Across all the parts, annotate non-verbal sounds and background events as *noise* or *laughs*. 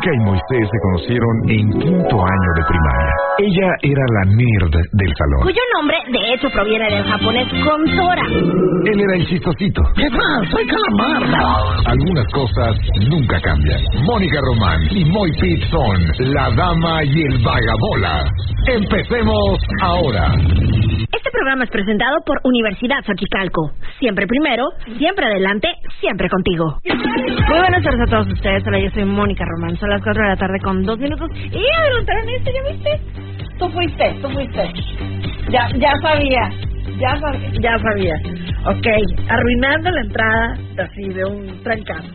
Mónica y Moisés se conocieron en quinto año de primaria. Ella era la nerd del salón. Cuyo nombre, de hecho, proviene del japonés Kontora. Él era el chistosito. ¿Qué tal? Soy Calamar. Algunas cosas nunca cambian. Mónica Román y Moy Pitt son la dama y el vagabola. Empecemos ahora. Este programa es presentado por Universidad Xochicalco. Siempre primero, siempre adelante, siempre contigo. Muy buenas tardes a todos ustedes. Hola, yo soy Mónica Román. Son las 4 de la tarde con dos minutos. Y adelantaron esto, ¿ya viste? Tú fuiste, tú fuiste. Ya, ya sabía. Ya sabía. Ya sabía. Ok, arruinando la entrada así de un trancazo.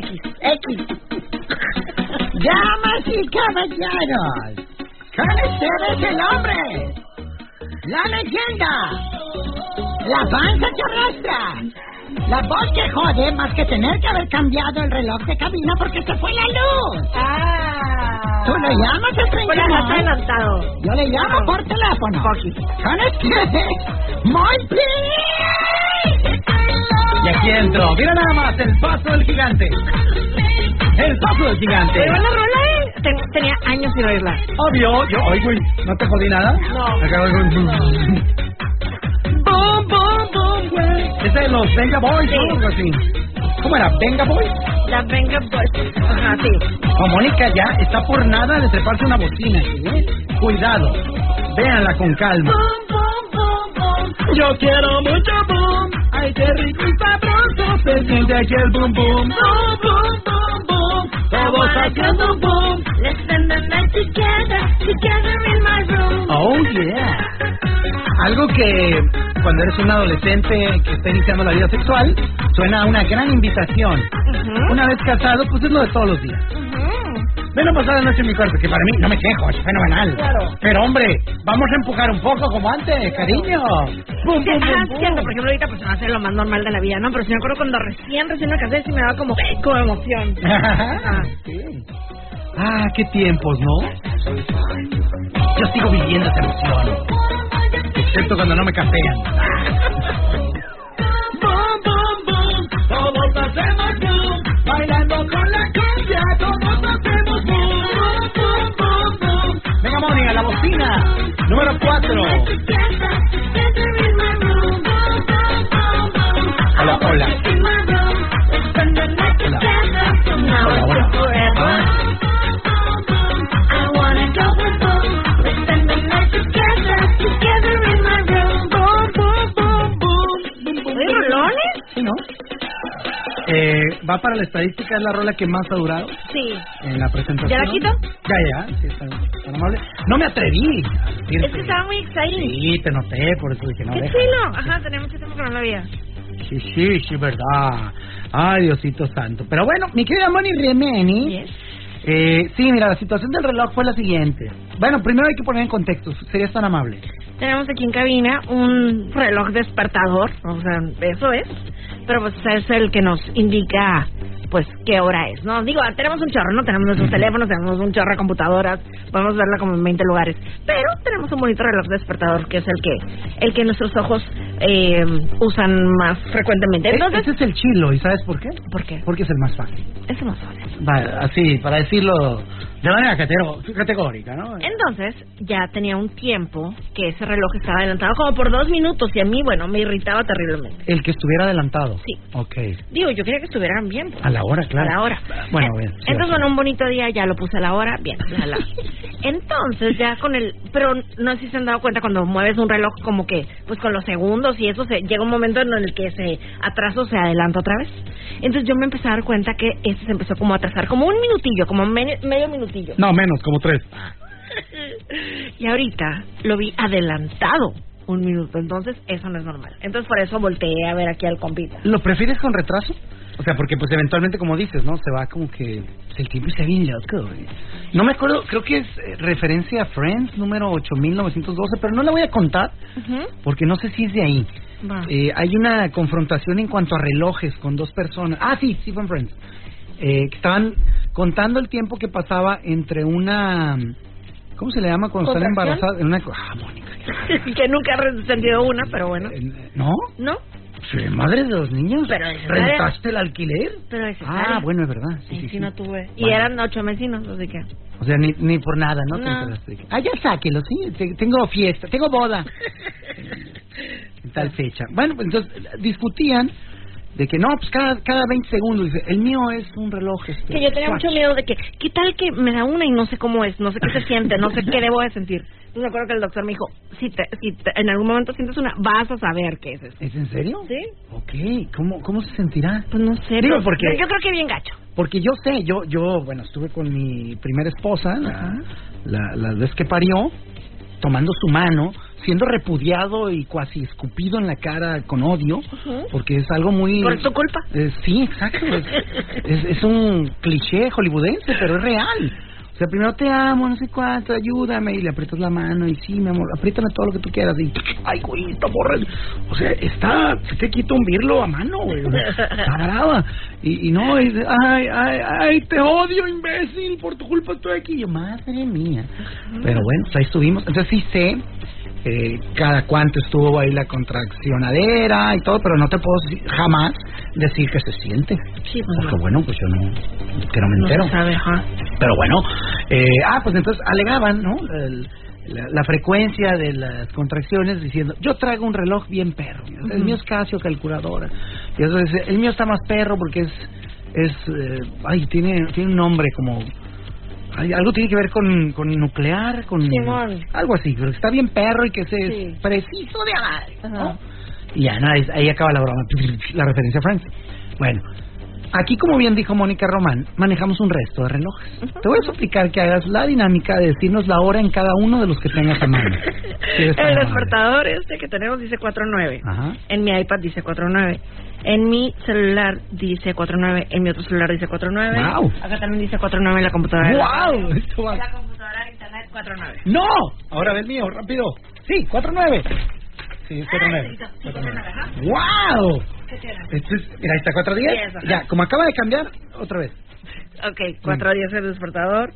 X, X. *laughs* Damas y caballeros, con ustedes el hombre, la leyenda, la panza que arrastra, la voz que jode más que tener que haber cambiado el reloj de cabina porque se fue la luz. Ah. Tú le llamas 31. adelantado. Yo le llamo por teléfono. Con ustedes, *laughs* muy bien. Y aquí entro. Mira nada más, el paso del gigante. El paso del gigante. Pero la rola, ten- tenía años sin oírla. Obvio, yo oigo y no te jodí nada. No. Boom, boom, boom, güey. Ese es de los Venga Boys, Sí. ¿no? Así. ¿Cómo era? ¿Venga Boys? La Venga Boys. Ajá, sí. O Mónica ya está por nada de treparse una bocina ¿eh? Cuidado. Véanla con calma. Yo quiero mucho boom. Ay, qué rico y sabroso. Se siente aquí el boom boom. Boom, boom, boom, boom. Todos haciendo boom. Together, together in my room. Oh, yeah. Algo que cuando eres un adolescente que está iniciando la vida sexual suena a una gran invitación. Ujú. Una vez casado, pues es lo de todos los días. Ujú. Ven a pasar la noche en mi cuarto, que para mí no me quejo, es fenomenal. Claro. Pero hombre, vamos a empujar un poco como antes, cariño. Ajá, bum, bum. cierto, por ejemplo, ahorita pues va a hacer lo más normal de la vida, ¿no? Pero si me acuerdo cuando recién, recién me casé, sí me daba como, como emoción. *laughs* Ah, sí. Ah, qué tiempos, ¿no? Yo sigo viviendo esa emoción. Excepto cuando no me boom, todos hacemos boom, bailando con la cumbia, todos hacemos boom, boom, boom, boom. Venga, Mónica, la bocina, número 4. Hola, hola. Hola, va para la estadística, es la rola que más ha durado Sí. en la presentación. ¿Ya la quito? Ya, ya, sí, está, está amable. No me atreví. Es que estaba muy exciting. Sí, te noté, por eso dije, no, ¡Qué chilo! Ajá, tenía mucho tiempo que no la veía. Sí, sí, sí, verdad. Ay, Diosito santo. Pero bueno, mi querida Moni Remeni. Yes. Eh, sí, mira, la situación del reloj fue la siguiente. Bueno, primero hay que poner en contexto. ¿Serías tan amable? Tenemos aquí en cabina un reloj despertador, o sea, eso es, pero pues es el que nos indica, pues, qué hora es, ¿no? Digo, tenemos un chorro, ¿no? Tenemos nuestros *clears throat* teléfonos, tenemos un chorro de computadoras, podemos verla como en 20 lugares, pero tenemos un bonito reloj despertador que es el que, el que nuestros ojos eh, usan más frecuentemente. E- Entonces, Ese es el chilo, ¿y sabes por qué? ¿por qué? Porque es el más fácil. Es más fácil. Va, así, para decirlo de manera categórica, ¿no? Entonces, ya tenía un tiempo que ese reloj estaba adelantado como por dos minutos y a mí, bueno, me irritaba terriblemente. El que estuviera adelantado. Sí. Ok. Digo, yo quería que estuvieran bien. pues. A la hora, claro. A la hora. Bueno, Eh, bien. sí, Entonces, bueno, un bonito día, ya lo puse a la hora, bien, la. *laughs* Entonces, ya con el... Pero no sé si se han dado cuenta cuando mueves un reloj como que, pues con los segundos y eso, se llega un momento en el que ese atraso se adelanta otra vez. Entonces yo me empecé a dar cuenta que este se empezó como a atrasar, como un minutillo, como me- medio No, menos, como tres. *laughs* Y ahorita lo vi adelantado un minuto, entonces eso no es normal. Entonces por eso volteé a ver aquí al compita. ¿Lo prefieres con retraso? O sea, porque pues eventualmente, como dices, ¿no? Se va como que pues, el tiempo está bien loco. güey. No me acuerdo, creo que es eh, referencia a Friends número 8912, pero no la voy a contar porque no sé si es de ahí. Eh, hay una confrontación en cuanto a relojes con dos personas. Ah, sí, sí fue en Friends. Eh, que estaban contando el tiempo que pasaba entre una... ¿Cómo se le llama cuando están embarazadas? En una... Ah, Mónica. *laughs* que nunca he sentido una, pero bueno. ¿No? ¿No? Sí, madre de los niños. Pero ¿Rentaste el alquiler? Pero es Ah, bueno, es verdad. Sí, Sí, sí, no tuve. Y Bueno. eran ocho vecinos, así que... O sea, ni, ni por nada, ¿no? No. enteraste. Ah, ya sáquelo, sí. te- Tengo fiesta, tengo boda. *laughs* En tal fecha. Bueno, pues entonces discutían de que no, pues cada, cada 20 segundos. Dice, el mío es un reloj. Este, Que yo tenía Swatch". mucho miedo de que, ¿qué tal que me da una y no sé cómo es? No sé qué se siente, no sé qué debo de sentir. Entonces me acuerdo que el doctor me dijo, si, te, si te- en algún momento sientes una, vas a saber qué es eso. ¿Es en serio? ¿Sí? Ok, ¿cómo, cómo se sentirá? Pues no sé. Digo, pero- porque- yo creo que bien gacho. Porque yo sé, yo, yo, bueno, estuve con mi primera esposa, la, la, la vez que parió, tomando su mano, siendo repudiado y cuasi escupido en la cara con odio, porque es algo muy... Por tu culpa. Eh, sí, exacto. Es, es, es un cliché hollywoodense, pero es real. Primero te amo, no sé cuánto, ayúdame, y le aprietas la mano, y sí, mi amor, apriétame todo lo que tú quieras, y ay, güey, está borra. O sea, está, se te quita un birlo a mano, güey. Está brava. Y, y no, y ay, ay, ay, te odio, imbécil, por tu culpa estoy aquí. Y yo, madre mía. Pero bueno, pues ahí estuvimos. Entonces sí sé eh, cada cuánto estuvo ahí la contraccionadera y todo, pero no te puedo jamás decir que se siente. Sí, pues Porque no. bueno, pues yo no, que no me No entero. sabe. Pero bueno, eh, ah, pues entonces alegaban, ¿no? El- la, la frecuencia de las contracciones diciendo, yo traigo un reloj bien perro, el mío es Casio calculadora, y dice, el mío está más perro porque es, es, eh, ay, tiene, tiene un nombre como, algo tiene que ver con, con nuclear, con Simón. algo así, pero está bien perro y que Sí. es preciso de madre, ¿no? Y ya, no, ahí, ahí acaba la broma, *laughs* la referencia a Friends. Bueno, aquí como bien dijo Mónica Román, manejamos un resto de relojes. Te voy a suplicar que hagas la dinámica de decirnos la hora en cada uno de los que tengas a mano. El despertador este que tenemos dice 4.9. Ajá. En mi iPad dice 4.9. En mi celular dice 4.9. En mi otro celular dice 4.9. Guau. Acá también dice 4.9 en la computadora. ¡Wow! Esto va- En la computadora de internet 4.9. ¡No! Ahora ve el mío, rápido. Sí, 4-9. Sí, es 4-9. Ah, sí, 4.9, ajá. ¡Wow! Esto es, mira, ahí está 4-10. Sí, eso, ajá. Ya, como acaba de cambiar, otra vez. Ok, 4.10 el despertador.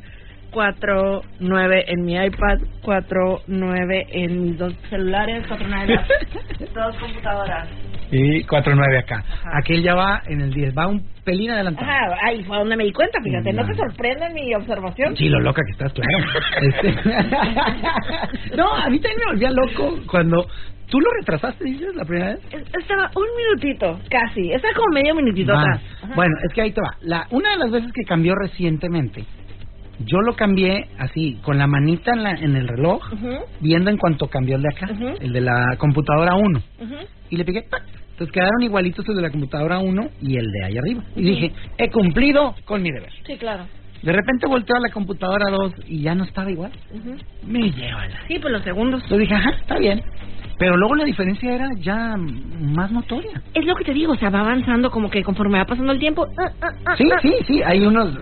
4.9 en mi iPad. 4.9 en mis dos celulares. 4.9 en las *laughs* dos computadoras. Y 4-9 acá. Ajá. Aquel ya va en el 10, va un pelín adelantado. Ajá, ahí fue donde me di cuenta, fíjate. ¿No te sorprende mi observación? Sí, lo loca que estás, claro. *laughs* Este- *laughs* no, a mí también me volvía loco cuando tú lo retrasaste, dices, la primera vez. Es- Estaba un minutito, casi. Estaba como medio minutito Va. atrás. Ajá. Bueno, es que ahí te va. La, una de las veces que cambió recientemente, yo lo cambié así, con la manita en, la, en el reloj, Ujú, viendo en cuanto cambió el de acá, el de la computadora 1. ujú. Y le piqué, ¡tac! Entonces quedaron igualitos el de la computadora 1 y el de ahí arriba. Y dije, he cumplido con mi deber. Sí, claro. De repente volteo a la computadora 2 y ya no estaba igual. Me lleva la... Sí, pues los segundos. Entonces dije, ajá, está bien. Pero luego la diferencia era ya más notoria. Es lo que te digo, o sea, va avanzando como que conforme va pasando el tiempo. ah, ah, ah, Sí, sí, sí, hay unos,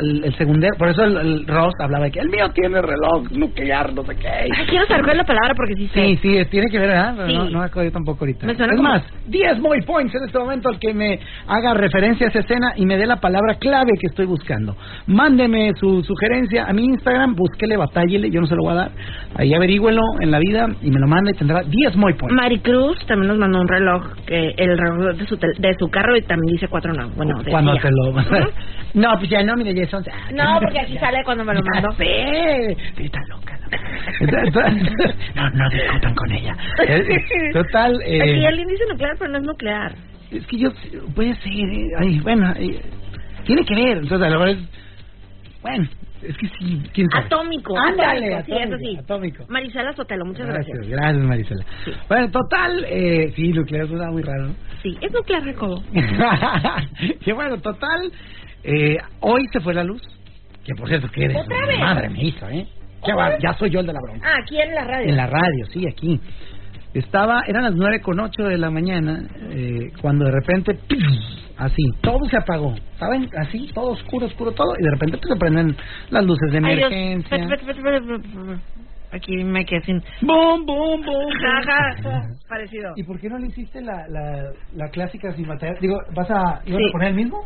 el, el secundero, por eso el, el Ross hablaba de que el mío tiene reloj nuclear, no sé qué. Ay, quiero saber cuál es la palabra porque sí sé. Sí, sí, tiene que ver, ¿verdad? Pero Sí. no, no acuerdo tampoco ahorita. Me suena es como- más, 10 muy points en este momento al que me haga referencia a esa escena y me dé la palabra clave que estoy buscando. Mándeme su sugerencia a mi Instagram, búsquele, batállele, yo no se lo voy a dar. Ahí averígüelo en la vida y me lo manda y tendrá 10 muy points. Maricruz también nos mandó un reloj, que el reloj de su, tel- de su carro y también dice 4 no. Bueno, decía. Cuando te lo... *laughs* No, pues ya no, mire, ya son... No, porque aquí sale cuando me lo Ya sé. Sí, está loca. loca. *laughs* No, no discutan con ella. Eh, Total, *laughs* eh, Aquí alguien dice nuclear, pero no es nuclear. es que yo, puede ser, eh, ay, bueno, eh, tiene que ver, entonces a lo mejor es, bueno, es que sí, quién sabe. Atómico. Ándale, atómico, sí, eso sí. atómico. Marisela Sotelo, muchas Gracias, gracias. gracias Marisela. Bueno, total, eh, sí, nuclear suena muy raro, ¿no? Sí, es nuclear, Jacobo. *laughs* que bueno, total, eh, hoy se fue la luz, que por cierto, que eres ¿Otra vez? madre me hizo, ¿eh? ¿Otra va- ya soy yo el de la bronca. Ah, aquí en la radio. En la radio, sí, aquí. Estaba, eran las nueve con ocho de la mañana, eh, cuando de repente, así, todo se apagó, ¿saben? Así, todo oscuro, oscuro, todo, y de repente pues, se prenden las luces de Ay, Dios. emergencia. Aquí me quedé sin... ¡Bum, bum, bum! Ajá, parecido. ¿Y por qué no le hiciste la, la, la clásica sin batería? Digo, ¿vas a, ibas Sí. a poner el mismo?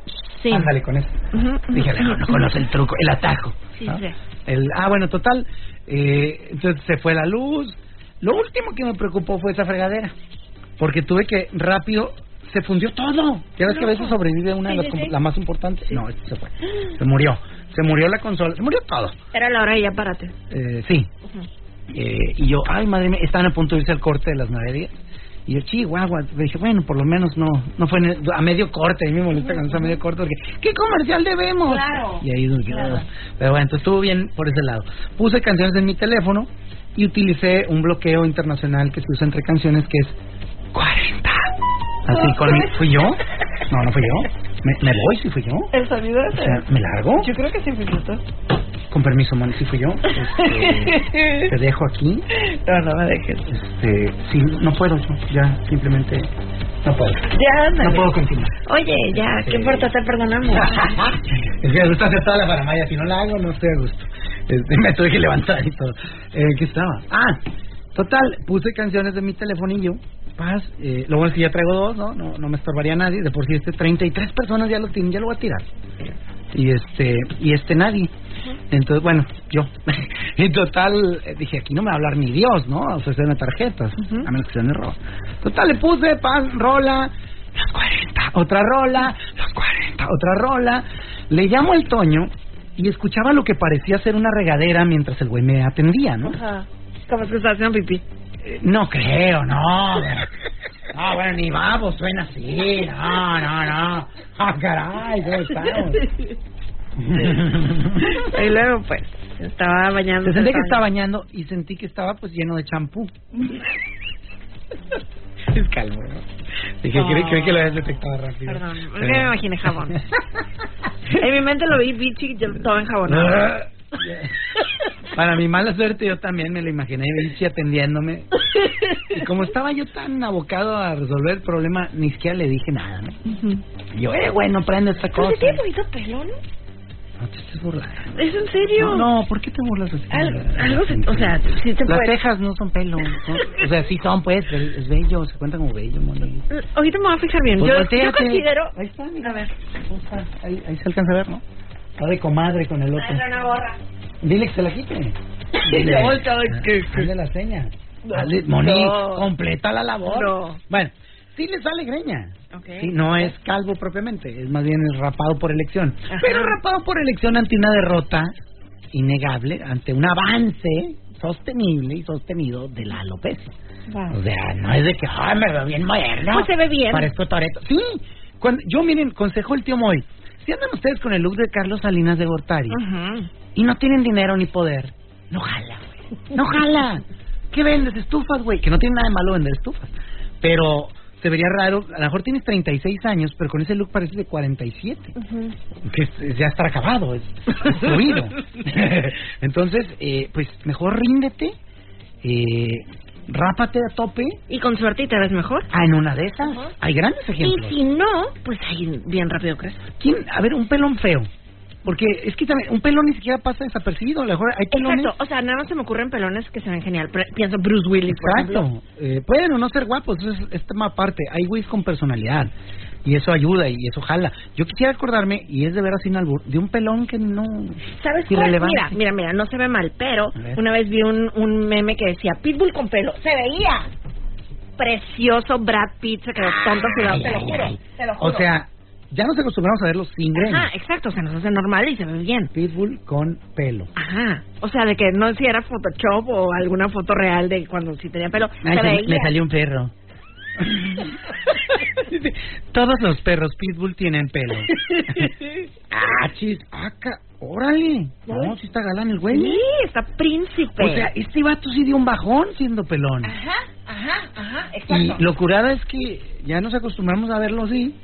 Sí. Ándale con eso. Ujú, Dije, no, no conoce el truco, el atajo. Sí, ¿no? sí. El, ah, bueno, total. Eh, entonces se fue la luz. Lo último que me preocupó fue esa fregadera. porque tuve que rápido se fundió todo. Ya ves que a veces sobrevive una de las sí, compu- sí. la más importante. No, esto se fue. Se murió. Se murió la consola. Se murió todo. Era la hora y ya párate. Eh, sí. Eh, y yo, ay madre mía, estaban a punto de irse al corte de las nueve días. Y yo, chihuahua, dije, bueno, por lo menos no no fue el- a medio corte. A mí me molesta cuando es a medio corte porque, ¿qué comercial debemos? Claro. Y ahí, yo, pero bueno, entonces estuvo bien por ese lado. Puse canciones en mi teléfono y utilicé un bloqueo internacional que se usa entre canciones que es 40. Así con mi, ¿Fui yo? No, no fui yo. ¿Me, me voy si fui yo? El sonido O sea, ¿me largo? Yo creo que sí fuiste tú. Con permiso, Moni, si fui yo. Este, *laughs* te dejo aquí. No, no me dejes. Este, sí, no puedo yo, ya, simplemente no puedo. Ya, ándale. No puedo continuar. Oye, ya, ¿qué importa? Te perdonamos. *laughs* es que me gusta hacer toda la paramaya, si no la hago no estoy a gusto. Este, *laughs* me tuve que levantar y todo. Eh, ¿Qué estaba? Ah, total, puse canciones de mi telefonillo. Paz, eh, lo bueno es que ya traigo dos, ¿no? No, no me estorbaría nadie. De por sí este 33 personas ya lo tienen, ya lo voy a tirar. Y este, y este nadie. Entonces, bueno, yo. *laughs* y total, eh, dije, aquí no me va a hablar ni Dios, ¿no? A ofrecerme tarjetas, a menos que sean error. Total, le puse pan, rola, los 40, otra rola, los 40, otra rola. Le llamo el Toño y escuchaba lo que parecía ser una regadera mientras el güey me atendía, ¿no? Ajá. Como es que estás haciendo pipí. Eh, No creo, no. No, bueno, ni vamos, suena así. No, no, no. Ah, caray, ¿cómo estamos? y luego, pues, estaba bañando. Se sentí que estaba bañando y sentí que estaba pues lleno de champú. *laughs* es calmo, ¿no? Dije, No. creí, creí que lo habías detectado rápido. Perdón, Pero- me imaginé jabón. *laughs* en mi mente lo vi bichi y yo todo enjabonado. *laughs* Para mi mala suerte yo también me lo imaginé Vichy atendiéndome y como estaba yo tan abocado a resolver el problema ni siquiera le dije nada ¿no? Y yo eh bueno prende esta Pero cosa si tiene bonito pelo, ¿no? no te estés burlando ¿Es en serio? no, no ¿por qué te burlas así? Algo, algo se- o sea, sí se las puede... cejas no son pelo son- o sea sí son pues pero es bello se cuenta como bello Moni. Ahorita me voy a fijar bien. Pues yo, yo considero... ahí está mira A ver. Ahí se alcanza a ver ¿no? Está de comadre con el otro Hazle una gorra. Dile que se la quite. Volteado, que- que- Hazle la seña. No. Hazle, Moni, No. completa la labor. No. Bueno, sí le sale greña. Ok. Sí, no es calvo propiamente, es más bien el rapado por elección. Ajá. Pero rapado por elección ante una derrota innegable, ante un avance sostenible y sostenido de la alopecia. O sea, no es de que, ay, me veo bien moderno. Pues se ve bien. Parezco Toreto. Sí, cuando, yo miren, consejo el tío Moy. Si andan ustedes con el look de Carlos Salinas de Gortari, y no tienen dinero ni poder, no jala, güey. No jala. ¿Qué vendes? Estufas, güey. Que no tiene nada de malo vender estufas. Pero se vería raro. A lo mejor tienes 36 años, pero con ese look pareces de 47. Que es- es ya estar acabado, es, es fluido. *laughs* *laughs* Entonces, eh, pues mejor ríndete. Eh, rápate a tope. Y con suerte y te ves mejor. Ah, en una de esas. Hay grandes Y ejemplos. si no, pues ahí bien rápido crees. ¿Quién? A ver, un pelón feo. Porque es que también un pelón ni siquiera pasa desapercibido. A lo mejor hay pelones. Exacto. O sea, nada más se me ocurren pelones que se ven genial. Pre- Pienso Bruce Willis, por. Exacto. Eh, pueden o no ser guapos, eso es, es tema aparte. Hay güeyes con personalidad. Y eso ayuda y eso jala. Yo quisiera acordarme, y es de veras sin albur, de un pelón que no... ¿Sabes cuál? Mira, mira, mira, no se ve mal, pero una vez vi un, un meme que decía Pitbull con pelo. Se veía precioso Brad Pitt, se quedó tonto Ay, te lo ay, juro, ay. te lo juro. O sea, ya nos acostumbramos a verlos sin greña. Ajá, exacto, se nos hace normal y se ve bien. Pitbull con pelo. Ajá, o sea, de que no si era Photoshop o alguna foto real de cuando sí tenía pelo, Ay, se se- me salió un perro. Todos los perros Pitbull tienen pelo. *laughs* ah, chis, acá, órale. No, si está galán el güey. Sí, está príncipe. O sea, este vato sí dio un bajón siendo pelón. Ajá, ajá, ajá, Y exacto. lo curada es que ya nos acostumbramos a verlo así.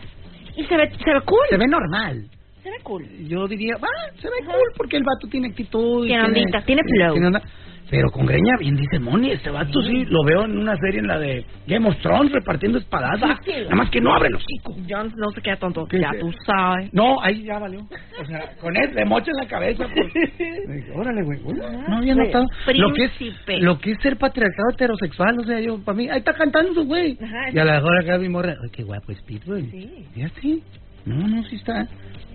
Y, se ve, se ve cool. Se ve normal. Se ve cool. Yo diría, va, se ve cool porque el vato tiene actitud. y Tiene ondita, tiene flow. onda. Pero con greña, bien dice Moni, este vato sí, lo veo en una serie en la de Game of Thrones repartiendo espadazos. Fácil. Nada más que no abre el hocico. Jones no se queda tonto. ¿Qué Ya es? tú sabes. No, ahí ya valió. O sea, con él le mocha en la cabeza. Pues. Órale, güey. güey, No había notado. Lo que, es, lo que es ser patriarcado heterosexual. O sea, yo, para mí, ahí está cantando su güey. Y a la hora acá mi morra, ay, qué guapo es güey. Sí. Y así. No, no, sí está.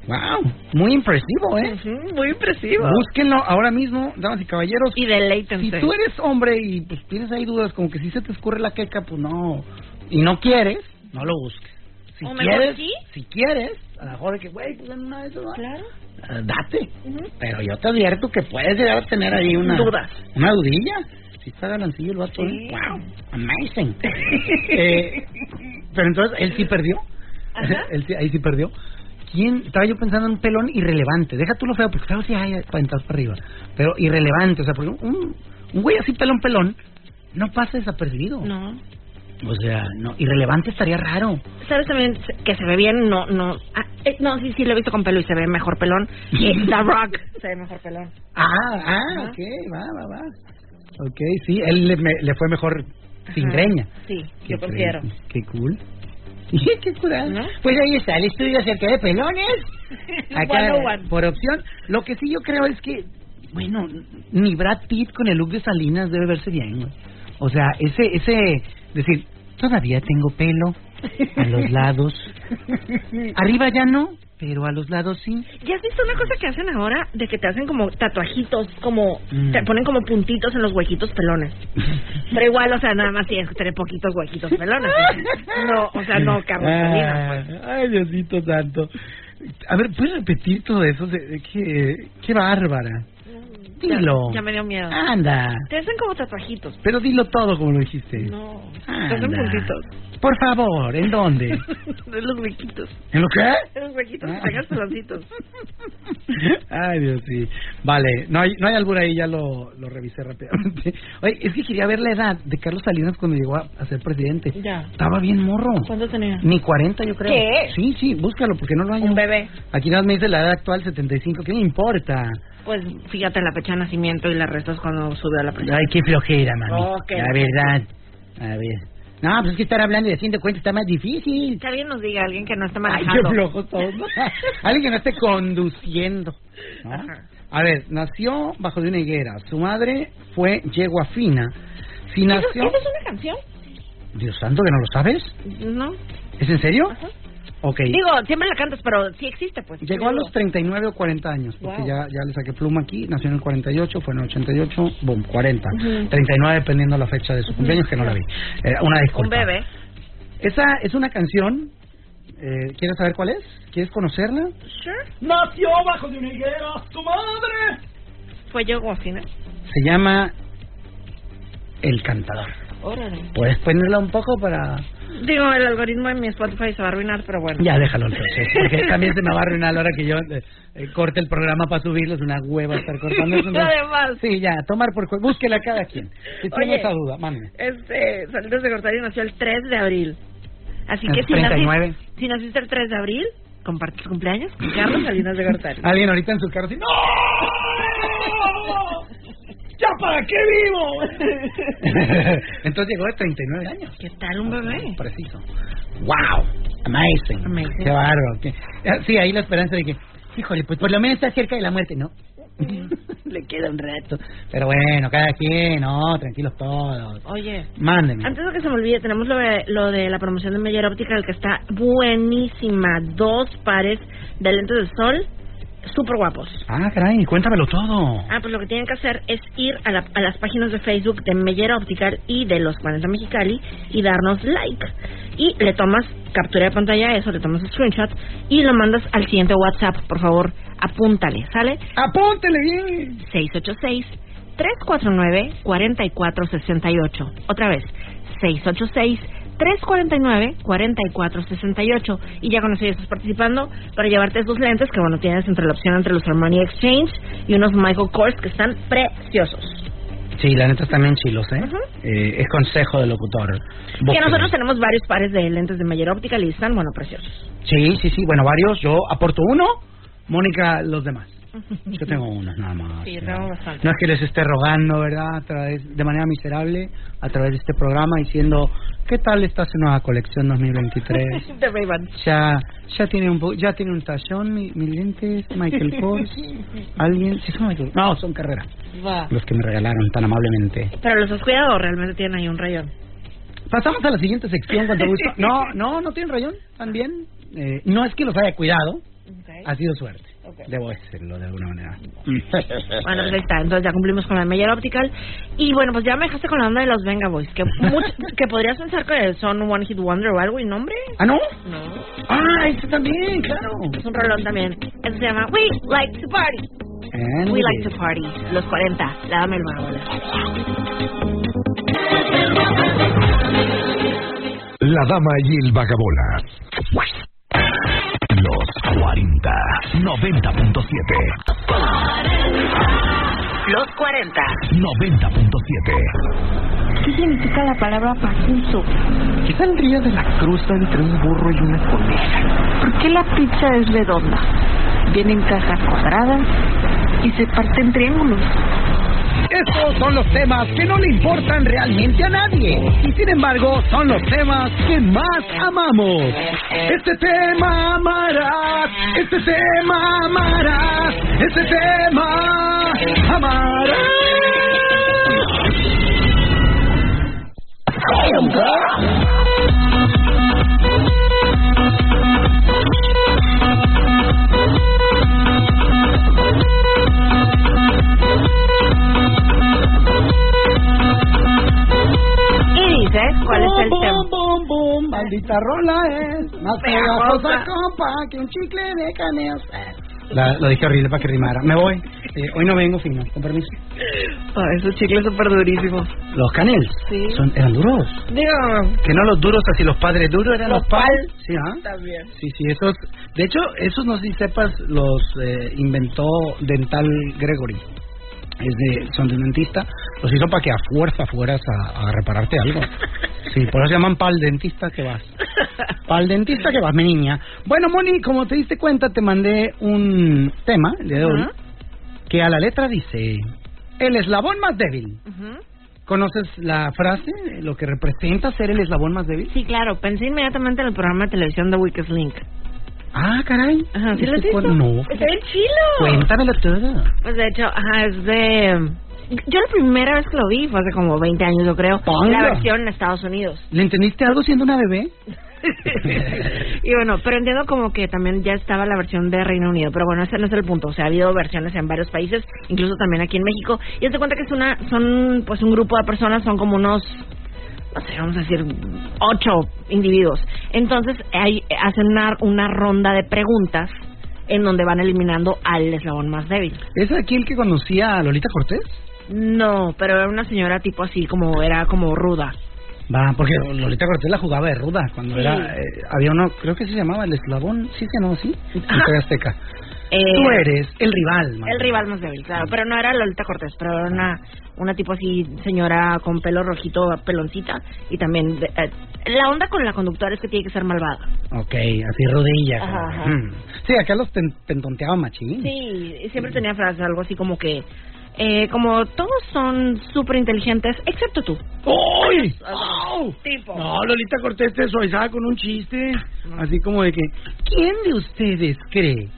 Wow, muy impresivo, ¿eh? Muy impresivo. Búsquenlo ahora mismo, damas y caballeros. Y deleítense. Si tú eres hombre y pues tienes ahí dudas, como que si se te escurre la queca, pues no, y no quieres, no lo busques. Si O mejor quieres, sí. si quieres, a lo mejor que, güey, pues en una de esas. Claro. Eh, date. Pero yo te advierto que puedes llegar a tener ahí una... Dudas. Una dudilla. Si está galancillo el vato, Sí. ¿eh? Wow, amazing. *laughs* Eh, pero entonces, él sí perdió. Ajá. *laughs* él sí, ahí sí perdió. ¿Quién? Estaba yo pensando en un pelón irrelevante. Deja tú lo feo, porque feo sí hay para entrar para arriba. Pero irrelevante, o sea, porque un, un güey así pelón pelón no pasa desapercibido. No. O sea, no, irrelevante estaría raro. ¿Sabes también que se ve bien? No, no. Ah, eh, no, sí, sí, lo he visto con pelo y se ve mejor pelón. *laughs* The Rock se ve mejor pelón. Ah, ah, Ajá. ok, va, va, va. Ok, sí, él le, me- le fue mejor sin Ajá. greña. Sí, Qué yo Qué cool. Qué. ¿No? Pues ahí está, el estudio acerca de pelones. *laughs* Acá, 101. por opción. Lo que sí yo creo es que, bueno, ni Brad Pitt con el look de Salinas debe verse bien. O sea, ese, ese, decir, todavía tengo pelo a los lados. Arriba ya no, pero a los lados sí. ¿Ya has visto una cosa que hacen ahora? De que te hacen como tatuajitos, como... Mm. Te ponen como puntitos en los huequitos pelones. Pero igual, o sea, nada más tienes que tener poquitos huequitos pelones. No, o sea, no Carlos Salinas. pues. Ay, Diosito santo. A ver, ¿puedes repetir todo eso? Qué, qué bárbara. Dilo. Ya, ya me dio miedo. Anda. Te hacen como tatuajitos. Pero dilo todo como lo dijiste. No, te Anda. hacen puntitos. Por favor, ¿en dónde? *laughs* De los huequitos. ¿En lo qué? De los huequitos, Ah. que tengas peloncitos. *laughs* Ay, Dios, sí. Vale, no hay, no hay albur ahí, ya lo, lo revisé rápidamente. *laughs* Oye, es que quería ver la edad de Carlos Salinas cuando llegó a, a ser presidente. Ya. Estaba bien morro. ¿Cuánto tenía? Ni 40, yo creo. ¿Qué? Sí, sí, búscalo, porque no lo hay. Un bebé. Aquí nada más me dice la edad actual, 75. ¿Qué me importa? Pues fíjate la fecha de nacimiento y la restas cuando subió a la presidencia. Ay, qué flojera, mami. Qué la verdad. A ver. No, pues es que estar hablando y haciendo cuentas está más difícil. Que alguien nos diga, alguien que no esté Ay, qué manejando. flojos todos. *laughs* Alguien que no esté conduciendo. ¿no? A ver, nació bajo de una higuera. Su madre fue yegua fina. Si ¿Eso, nació... eso es una canción? Dios santo, ¿que no lo sabes? No. ¿Es en serio? Ajá. Ok. Digo, siempre la cantas, pero sí existe, pues. Llegó a los 39 o 40 años, porque Wow. ya, ya le saqué pluma aquí, nació en el 48, fue en el 88, boom, 40. Ujú. 39 dependiendo la fecha de su cumpleaños, que no la vi. Eh, una Un disculpa. bebé. Esa es una canción, eh, ¿quieres saber cuál es? ¿Quieres conocerla? Sure. Nació bajo de una higuera, su madre. Fue yo Guafina. Se llama El Cantador. Órale. ¿Puedes ponerla un poco para...? Digo, el algoritmo de mi Spotify se va a arruinar, pero bueno. Ya, déjalo entonces, porque también se me va a arruinar a la hora que yo eh, eh, corte el programa para subirlo, es una hueva estar cortando eso. entonces- *laughs* Además. Sí, ya, tomar por búsquela cada quien. Si tiene esa duda, mándeme. Este, Salinas de Gortari nació el 3 de abril. Así que si 39. naciste, si naciste el 3 de abril, comparte tu cumpleaños con Carlos Salinas de Gortari. *laughs* Alguien ahorita en su carro así, ¡No! ¿Ya para qué vivo? *laughs* Entonces llegó de 39 años. ¿Qué tal un bebé? Preciso. ¡Wow! Amazing. Amazing. Qué bárbaro. qué- Sí, ahí la esperanza de que, híjole, pues por lo menos está cerca de la muerte, ¿no? *laughs* Le queda un reto. Pero bueno, cada quien, no, tranquilos todos. Oye, Mándeme. antes de que se me olvide, tenemos lo de, lo de la promoción de Meyer Optical que está buenísima. Dos pares de lentes de sol súper guapos. Ah, caray, cuéntamelo todo. Ah, pues lo que tienen que hacer es ir a, la- a las páginas de Facebook de Meyer Optical y de los 40 Mexicali y darnos like. Y le tomas captura de pantalla a eso, le tomas screenshot y lo mandas al siguiente WhatsApp, por favor, apúntale, ¿sale? Apúntele bien. 686-349-4468. Otra vez, 686-349-4468. Y ya con eso ya estás participando para llevarte esos lentes que, bueno, tienes entre la opción entre los Armani Exchange y unos Michael Kors que están preciosos. Sí, la neta está bien chilos, ¿eh? Ujú. Eh, Es consejo del locutor. Que nosotros tenemos varios pares de lentes de Mayer Óptica y están, bueno, preciosos. Sí, sí, sí, bueno, varios. Yo aporto uno, Mónica los demás. Yo tengo uno, nada más. Sí, ¿no? tengo bastante. No es que les esté rogando, ¿verdad? A través, de manera miserable, a través de este programa, diciendo, ¿qué tal está su nueva colección 2023? *laughs* De Ray-Ban. Ya, ya tiene un po- ya tiene un tallón, mi, mis lentes, Michael *laughs* Kors, alguien, sí son Michael, no, son Carrera, Va. los que me regalaron tan amablemente. Pero los has cuidado, o realmente tienen ahí un rayón. Pasamos a la siguiente sección, cuando *laughs* gusto. No, no, no tienen rayón, también. Eh, no es que los haya cuidado, ha sido suerte. Debo decirlo de alguna manera. *laughs* Bueno, pues ahí está. Entonces ya cumplimos con la Meyer Optical. Y bueno, pues ya me dejaste con la onda de los Venga Boys. Que, mucho- *laughs* que podrías pensar que son One Hit Wonder o algo y nombre. ¿Ah, no? No. Ah, este también, claro. Es un rolón también. Eso se llama We Like to Party. And We Like to Party. Los 40. La dame el vagabola. La dama y el vagabola. Los 40 90.7 Los 40. 90.7 ¿Qué significa la palabra pacuso? ¿Qué saldría de la cruza entre un burro y una coneja? ¿Por qué la pizza es redonda? Viene en cajas cuadradas y se parte en triángulos. Estos son los temas que no le importan realmente a nadie. Y sin embargo, son los temas que más amamos. Este tema amarás, este tema amarás, este tema amarás. ¿Cuál es el Bum, tema? bum, bum, bum, maldita rola es más Pegajosa. compa que un chicle de canela. La, lo dije horrible para que rimara. Me voy. Eh, hoy no vengo fino, con permiso. Esos chicles súper durísimos. Los canels Sí. son, eran duros. Digo, Que no los duros, así los padres duros eran Los los, pal. pal. Sí, ¿ah? también. Sí, sí, esos. De hecho, esos no sé si sepas, los eh, inventó Dental Gregory. Es de, son de un dentista. Los hizo para que a fuerza fueras a, a repararte algo. *laughs* Sí, por eso se llaman pal dentista que vas. Pal dentista que vas, mi niña. Bueno, Moni, como te diste cuenta, te mandé un tema el día de hoy que a la letra dice: El eslabón más débil. ¿Conoces la frase? Lo que representa ser el eslabón más débil. Sí, claro, pensé inmediatamente en el programa de televisión de Weakest Link. Ah, caray. Ajá, ¿sí ¿Este lo has visto? No. Está bien chilo. Cuéntamelo todo. Pues de hecho, ajá, es de... Yo la primera vez que lo vi fue hace como 20 años, yo creo. Ponga. La versión en Estados Unidos. ¿Le entendiste algo siendo una bebé? *laughs* y bueno, pero entiendo como que también ya estaba la versión de Reino Unido, pero bueno, ese no es el punto. O sea, ha habido versiones en varios países, incluso también aquí en México. Y te cuenta que es una, son pues un grupo de personas, son como unos, no sé, vamos a decir, ocho individuos. Entonces hay, hacen una, una ronda de preguntas en donde van eliminando al eslabón más débil. ¿Es aquí el que conocía a Lolita Cortés? No, pero era una señora tipo así, como era como ruda. Va, porque Lolita Cortés la jugaba de ruda cuando Sí. era... eh, había uno, creo que se llamaba el eslabón, ¿sí se llamaba así? En Azteca. Eh, Tú eres el rival, man. El rival más débil, claro. Pero no era Lolita Cortés, pero era una, una tipo así, señora con pelo rojito, peloncita. Y también, de- eh, la onda con la conductora es que tiene que ser malvada. Ok, así rodilla. Ajá. Mm. Sí, acá los pentonteaba machín. Sí, siempre tenía frases, algo así como que, eh, como todos son súper inteligentes, excepto tú. ¡Uy! Tipo. No, Lolita Cortés te suavizaba con un chiste, así como de que, ¿quién de ustedes cree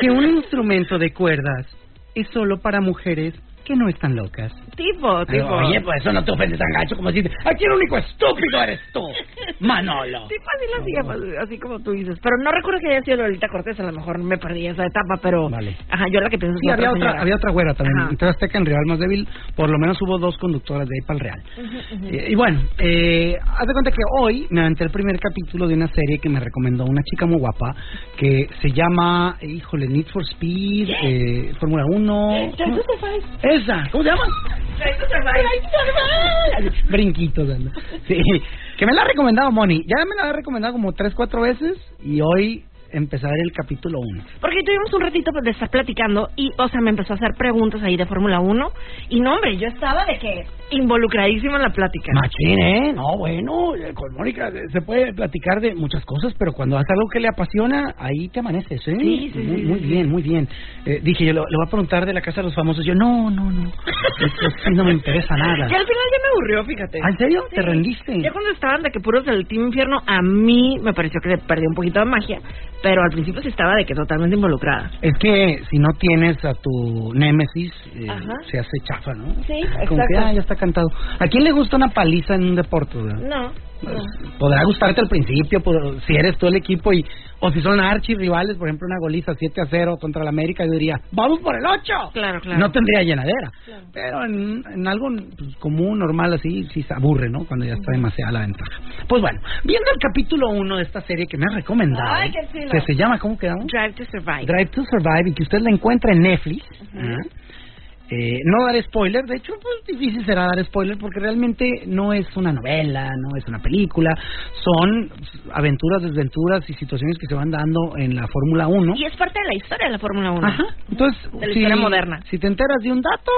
que un instrumento de cuerdas es solo para mujeres que no están locas? Tipo, tipo. Oye, pues eso no te ofende tan gacho como decir, aquí el único estúpido eres tú, *laughs* Manolo. Tipo así lo hacía, pues, así como tú dices. Pero no recuerdo que haya sido Lolita Cortés, a lo mejor me perdí esa etapa, pero... Vale. Ajá, yo la que pienso Sí, había otra había otra güera también. Ajá. En TV Azteca, en Real Más Débil, por lo menos hubo dos conductoras de ahí para el Real. Eh, y bueno, eh, haz de cuenta que hoy me aventé el primer capítulo de una serie que me recomendó una chica muy guapa que se llama, híjole, Need for Speed, eh, Fórmula 1. Drive to Survive. Esa, ¿cómo se llama? *laughs* Brinquitos, anda. Sí, que me la ha recomendado Moni. Ya me la ha recomendado como tres, cuatro veces y hoy ver el capítulo 1. Porque tuvimos un ratito de estar platicando y, o sea, me empezó a hacer preguntas ahí de Fórmula 1 y no, hombre, yo estaba de que involucradísima en la plática. Machín, ¿eh? No, bueno, eh, con Mónica eh, se puede platicar de muchas cosas, pero cuando hace algo que le apasiona, ahí te amaneces, ¿eh? Sí, sí, muy, sí, muy bien, muy bien. Eh, dije, yo le, voy a preguntar de la Casa de los Famosos. Yo, no, no, no. *laughs* Sí no me interesa nada. Y al final ya me aburrió, fíjate. ¿Ah, ¿En serio? ¿Te rendiste? Ya cuando estaban de que puros del Team Infierno, a mí me pareció que se perdió un poquito de magia, pero al principio sí estaba de que totalmente involucrada. Es que si no tienes a tu némesis, eh, se hace chafa, ¿no? Sí, Como que, exacto. ah, ya está cantado. ¿A quién le gusta una paliza en un deporte? verdad? No, podrá gustarte al principio, por- si eres tú el equipo y o si son archirrivales, por ejemplo, una goliza 7 a 0 contra el América, yo diría, vamos por el 8. Claro, claro. No tendría llenadera. Pero en, en algo pues, común, normal, así, sí se aburre, ¿no? Cuando ya está demasiada la ventaja. Pues bueno, viendo el capítulo 1 de esta serie que me ha recomendado, Ay, que se llama, ¿cómo quedamos? Drive to Survive. Drive to Survive y que usted la encuentra en Netflix. No dar spoiler, de hecho, pues difícil será dar spoiler porque realmente no es una novela, no es una película, son aventuras, desventuras y situaciones que se van dando en la Fórmula 1. Y es parte de la historia de la Fórmula 1. Ajá. Entonces, De la historia moderna. si te enteras de un dato,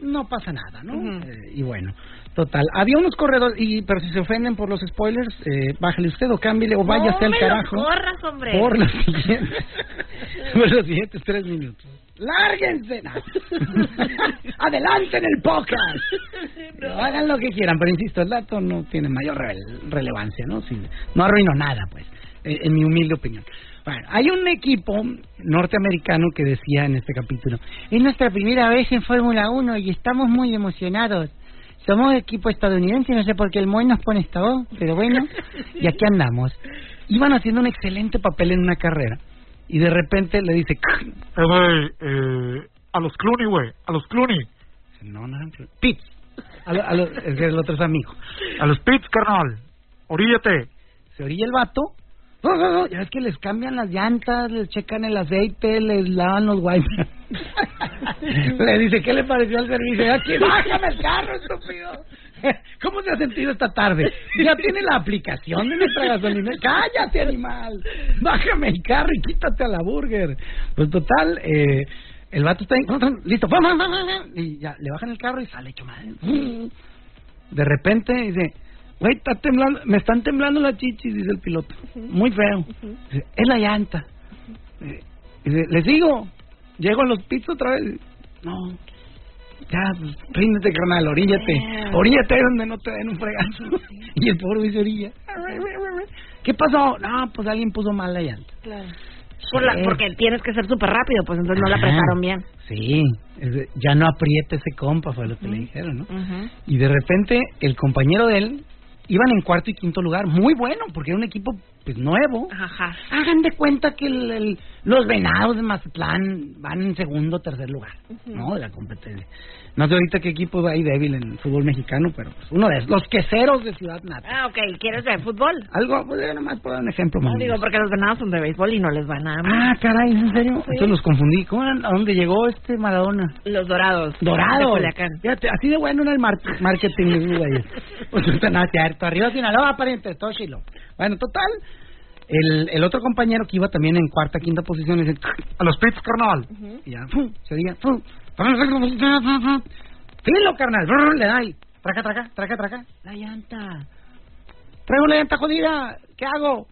no pasa nada, ¿no? Eh, y bueno, total. Había unos corredores, y pero si se ofenden por los spoilers, eh, bájale usted o cámbiale o váyase no al carajo. Corras, hombre. Por los siguientes, *laughs* por los siguientes tres minutos. ¡Lárguense! *laughs* ¡Adelante en el podcast! *laughs* No, hagan lo que quieran, pero insisto, el dato no tiene mayor rele- relevancia, ¿no? Si- no arruino nada, pues, eh, en mi humilde opinión. Bueno, hay un equipo norteamericano que decía en este capítulo, es nuestra primera vez en Fórmula 1 y estamos muy emocionados. Somos equipo estadounidense, no sé por qué el Moy nos pone esta voz, pero bueno, *laughs* y aquí andamos. Iban haciendo un excelente papel en una carrera y de repente le dice, Eh, güey, eh, a los Clooney, güey, a los Clooney. no, no, Pitts, a lo- a lo- es que el otro es amigo. A los Pitts, carnal. Oríllate. Se orilla el vato, *laughs* ya es que les cambian las llantas, les checan el aceite, les lavan los wipers. *laughs* le dice, ¿qué le pareció al servicio? Bájame el carro, estúpido. *laughs* ¿Cómo se ha sentido esta tarde? Ya tiene la aplicación de nuestra gasolina. Cállate, animal. Bájame el carro y quítate a la burger. Pues total, eh, el vato está en... Listo. Y ya, le bajan el carro y sale hecho madre. De repente dice, güey, está temblando, me están temblando las chichis, dice el piloto. Muy feo. Dice, es la llanta. Dice, les digo, llego a los pits otra vez. No, ya, pues, ríndete, carnal, oríllate. Oríllate donde no te den un fregazo. *laughs* y el pobre dice orilla. ¿Qué pasó? No, pues alguien puso mal la llanta. Por la- Sí. porque tienes que ser súper rápido, pues entonces no la apretaron bien. Sí, ya no apriete ese compa, fue lo que le dijeron, ¿no? Ujú. Y de repente el compañero de él iban en cuarto y quinto lugar, muy bueno, porque era un equipo pues nuevo. Ajá. Hagan de cuenta que el- el- los venados de Mazatlán van en segundo o tercer lugar, ¿no? De la competencia. No sé ahorita qué equipo hay débil en el fútbol mexicano, pero pues, uno de esos, los queseros de Ciudad Nata. Ah, ok. ¿Quieres ver fútbol? Algo, pues yo nomás por un ejemplo, No, digo, porque los venados son de béisbol y no les van a... Ah, caray, ¿en serio? Entonces los confundí. ¿Cómo? ¿A dónde llegó este Maradona? Los dorados. De Dorado. Culiacán. Fíjate, así de bueno era el mar- marketing güeyes. *laughs* Pues nada cierto. Arriba Sinaloa, pariente, todo chilo. Bueno, total. El, el otro compañero que iba también en cuarta, quinta posición, dice, A los Pitts, carnal. y ya, ¡fum! se diga, ¡fum! Filo, carnal, le da y, traca, traca, traca, traca, la llanta. Traigo la llanta jodida, ¿qué hago?